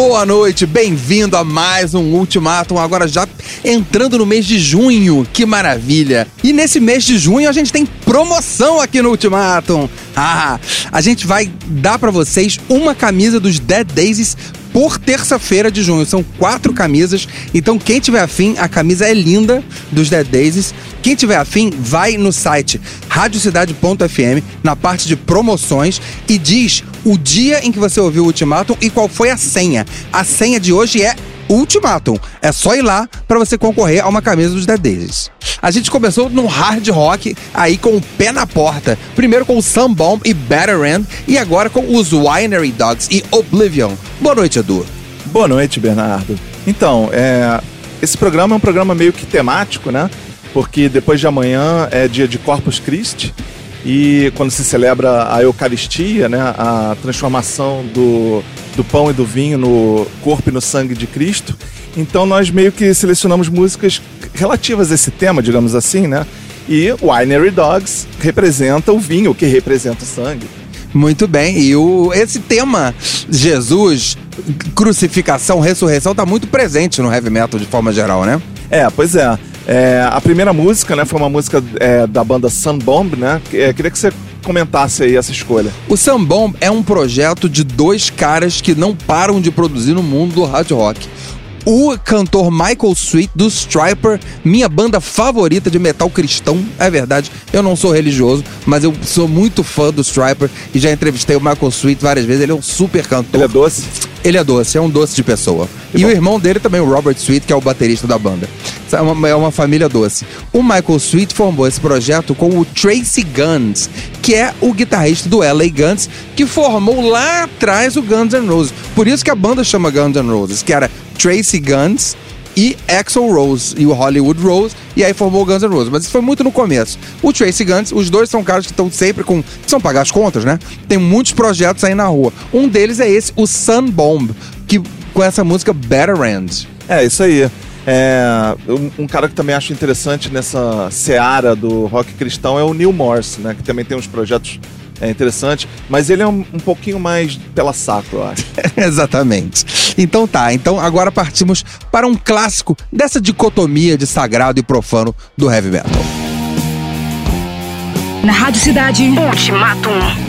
Boa noite, bem-vindo a mais um Ultimatum. Agora já entrando no mês de junho, que maravilha! E nesse mês de junho a gente tem promoção aqui no Ultimatum. Ah, a gente vai dar pra vocês uma camisa dos Dead Daisies por terça-feira de junho. São quatro camisas. Então, quem tiver afim, a camisa é linda dos Dead Daisies. Quem tiver afim, vai no site radiocidade.fm, na parte de promoções, e diz o dia em que você ouviu o Ultimatum e qual foi a senha. A senha de hoje é Ultimatum. É só ir lá para você concorrer a uma camisa dos Dead. A gente começou no hard rock, aí com o pé na porta. Primeiro com o Sunbomb e Better End, e agora com os Winery Dogs e Oblivion. Boa noite, Edu. Boa noite, Bernardo. Então, é, esse programa é um programa meio que temático, né? Porque depois de amanhã é dia de Corpus Christi e quando se celebra a Eucaristia, né? A transformação do, do pão e do vinho no corpo e no sangue de Cristo. Então nós meio que selecionamos músicas relativas a esse tema, digamos assim, né? E Winery Dogs representa o vinho, que representa o sangue. Muito bem. E o, esse tema, Jesus, crucificação, ressurreição, tá muito presente no heavy metal de forma geral, né? É, pois é. É, a primeira música, né, foi uma música é, da banda Sunbomb, né? É, queria que você comentasse aí essa escolha. O Sambomb é um projeto de dois caras que não param de produzir no mundo do hard rock. O cantor Michael Sweet, do Striper, minha banda favorita de metal cristão, é verdade. Eu não sou religioso, mas eu sou muito fã do Striper e já entrevistei o Michael Sweet várias vezes. Ele é um super cantor. Ele é doce? Ele é doce, é um doce de pessoa. Que e bom. o irmão dele também, o Robert Sweet, que é o baterista da banda. É uma, é uma família doce. O Michael Sweet formou esse projeto com o Tracy Guns, que é o guitarrista do LA Guns, que formou lá atrás o Guns N' Roses. Por isso que a banda chama Guns N' Roses, que era Tracy Guns e Axl Rose e o Hollywood Rose, e aí formou o Guns N' Roses. Mas isso foi muito no começo. O Tracy Guns, os dois são caras que estão sempre com. São pagar as contas, né? Tem muitos projetos aí na rua. Um deles é esse, o Sun Bomb, que com essa música Better End. É, isso aí. É, um, um cara que também acho interessante nessa seara do rock cristão é o Neil Morse, né? Que também tem uns projetos é, interessantes, mas ele é um, um pouquinho mais pela saco, eu acho. Exatamente. Então tá, então agora partimos para um clássico dessa dicotomia de sagrado e profano do heavy metal. Na Rádio Cidade. Ultimatum.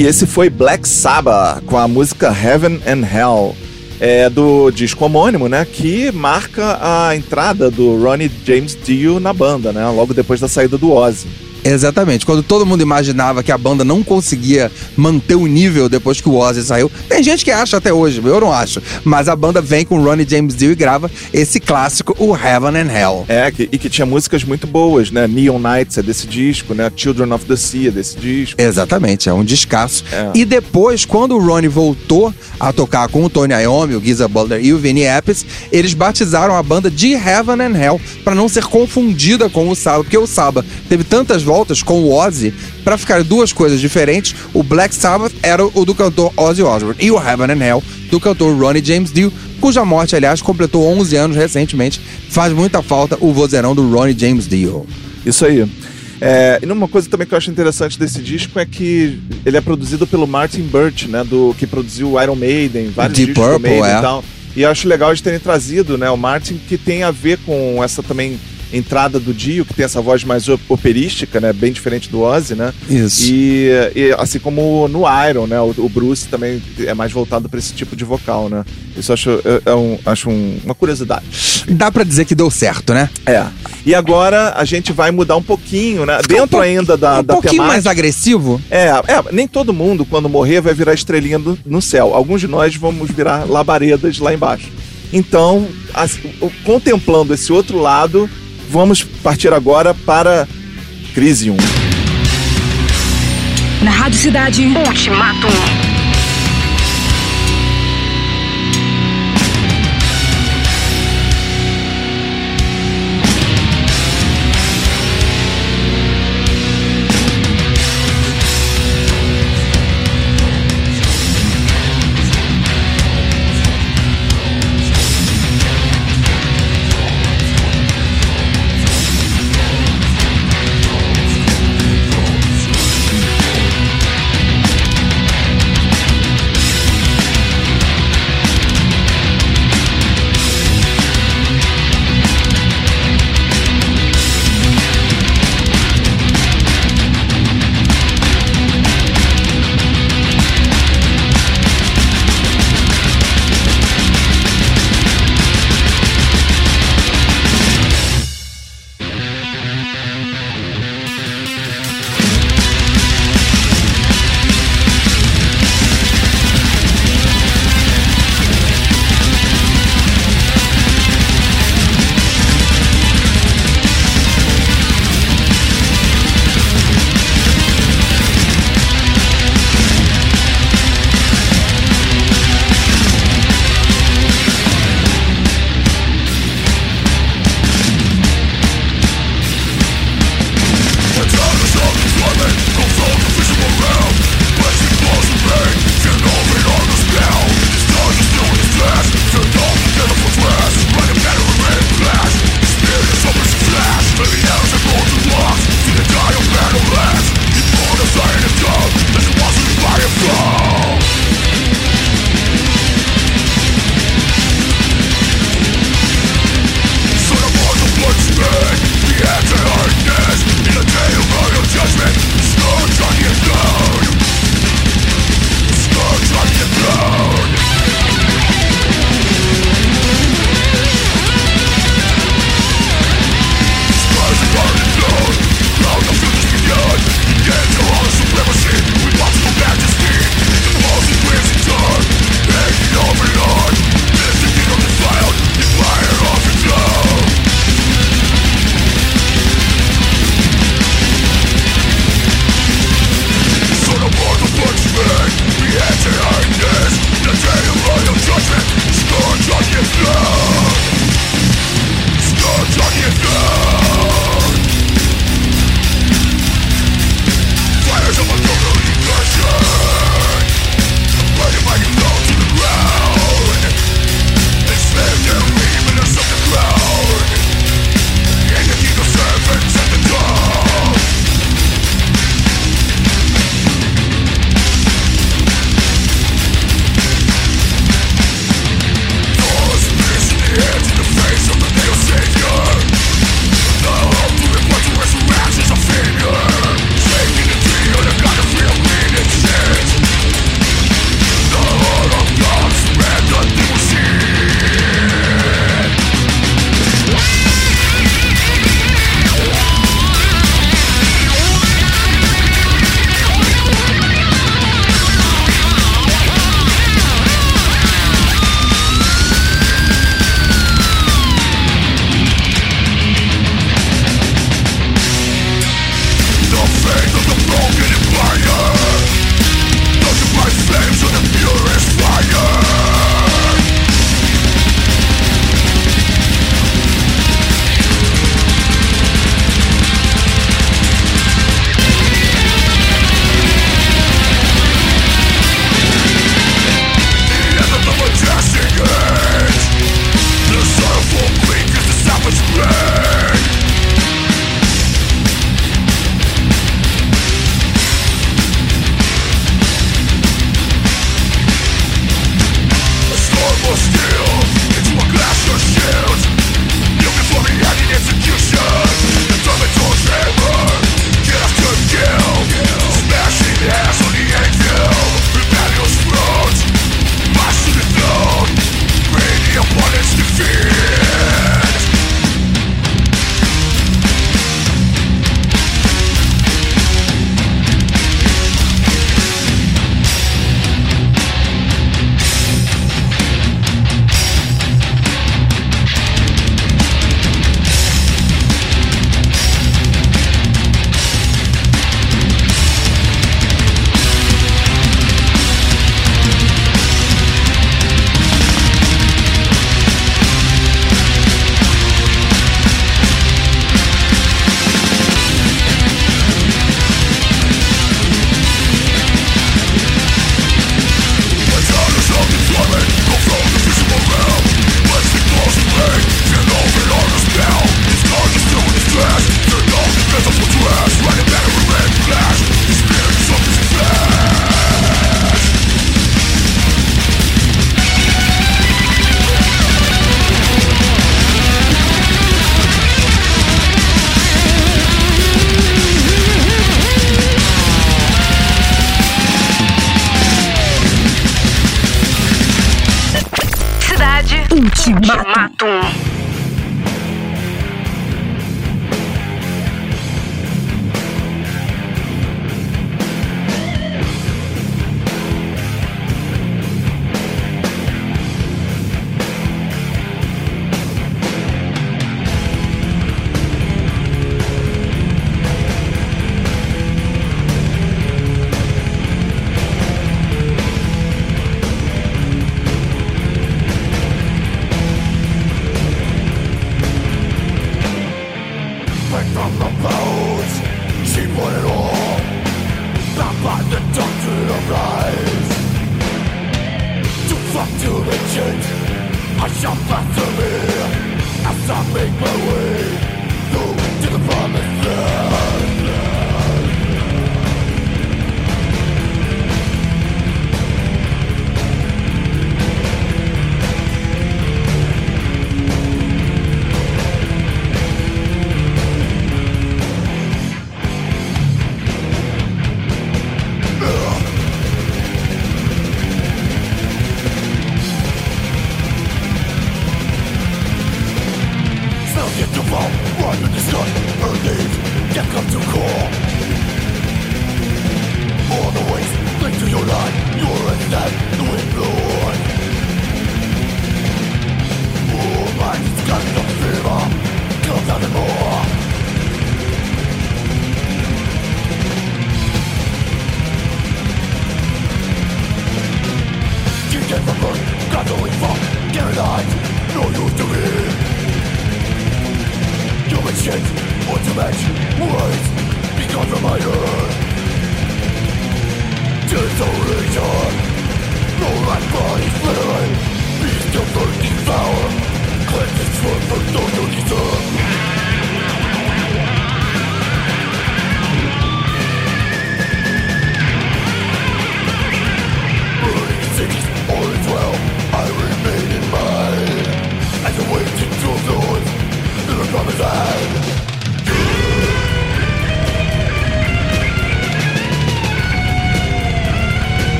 E esse foi Black Sabbath com a música Heaven and Hell. É do disco homônimo, né? Que marca a entrada do Ronnie James Dio na banda, né? Logo depois da saída do Ozzy. Exatamente. Quando todo mundo imaginava que a banda não conseguia manter o nível depois que o Ozzy saiu, tem gente que acha até hoje, eu não acho. Mas a banda vem com o Ronnie James Dio e grava esse clássico, o Heaven and Hell. É, que- e que tinha músicas muito boas, né? Neon Nights é desse disco, né? Children of the Sea é desse disco. Exatamente, é um descasso. É. E depois, quando o Ronnie voltou a tocar com o Tony Iommi, o Giza Butler e o Vinny Appice, eles batizaram a banda de Heaven and Hell para não ser confundida com o Saba, porque o Saba teve tantas voltas com o Ozzy para ficar duas coisas diferentes. O Black Sabbath era o do cantor Ozzy Osbourne e o Heaven and Hell do cantor Ronnie James Dio, cuja morte, aliás, completou 11 anos recentemente. Faz muita falta o vozeirão do Ronnie James Dio. Isso aí. É, e uma coisa também que eu acho interessante desse disco é que ele é produzido pelo Martin Birch, né? Do, que produziu Iron Maiden, vários Deep discos Purple, Maiden é. e tal. E eu acho legal de terem trazido, né? O Martin, que tem a ver com essa também entrada do Dio, que tem essa voz mais op- operística, né? Bem diferente do Ozzy, né? Isso. E, e assim como no Iron, né? O, o Bruce também é mais voltado para esse tipo de vocal, né? Isso eu acho, é, é um, acho um- uma curiosidade. Dá pra dizer que deu certo, né? É. E agora a gente vai mudar um pouquinho, né? Dentro um ainda da, um da pouquinho temática. mais agressivo. É, é, nem todo mundo, quando morrer, vai virar estrelinha do- no céu. Alguns de nós vamos virar labaredas lá embaixo. Então, contemplando esse outro lado, vamos partir agora para Crisium. Na Rádio Cidade. Ultimato.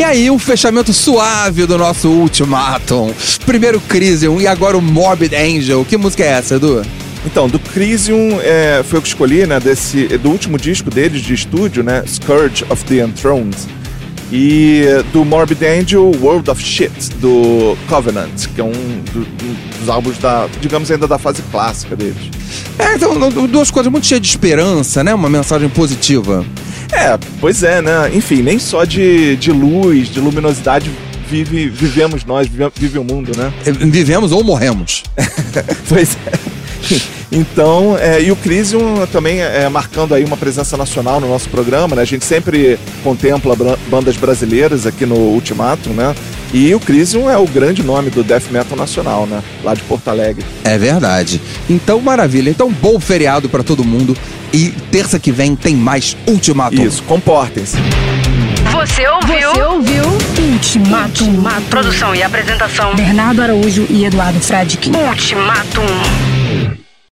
E aí, um fechamento suave do nosso Ultimatum. Primeiro Crisium e agora o Morbid Angel. Que música é essa, Edu? Então, do Crisium é, foi o que escolhi, né? Desse, do último disco deles de estúdio, né? Scourge of the Enthroned. E do Morbid Angel, World of Shit, do Covenant, que é um, do- um dos álbuns da, digamos, ainda da fase clássica deles. É, então, duas coisas muito cheias de esperança, né? Uma mensagem positiva. É, pois é, né? Enfim, nem só de, de luz, de luminosidade vive, vivemos nós, vive, vive o mundo, né? É, Vivemos ou morremos. Pois é. Então, é, e o Crisium também é marcando aí uma presença nacional no nosso programa, né? A gente sempre contempla bandas brasileiras aqui no Ultimatum, né? E o Crisium é o grande nome do death metal nacional, né? Lá de Porto Alegre. É verdade. Então, maravilha. Então, bom feriado pra todo mundo. E terça que vem tem mais Ultimatum. Isso, comportem-se. Você ouviu? Você ouviu Ultimato. Produção e apresentação. Bernardo Araújo e Eduardo Fradique. Ultimatum.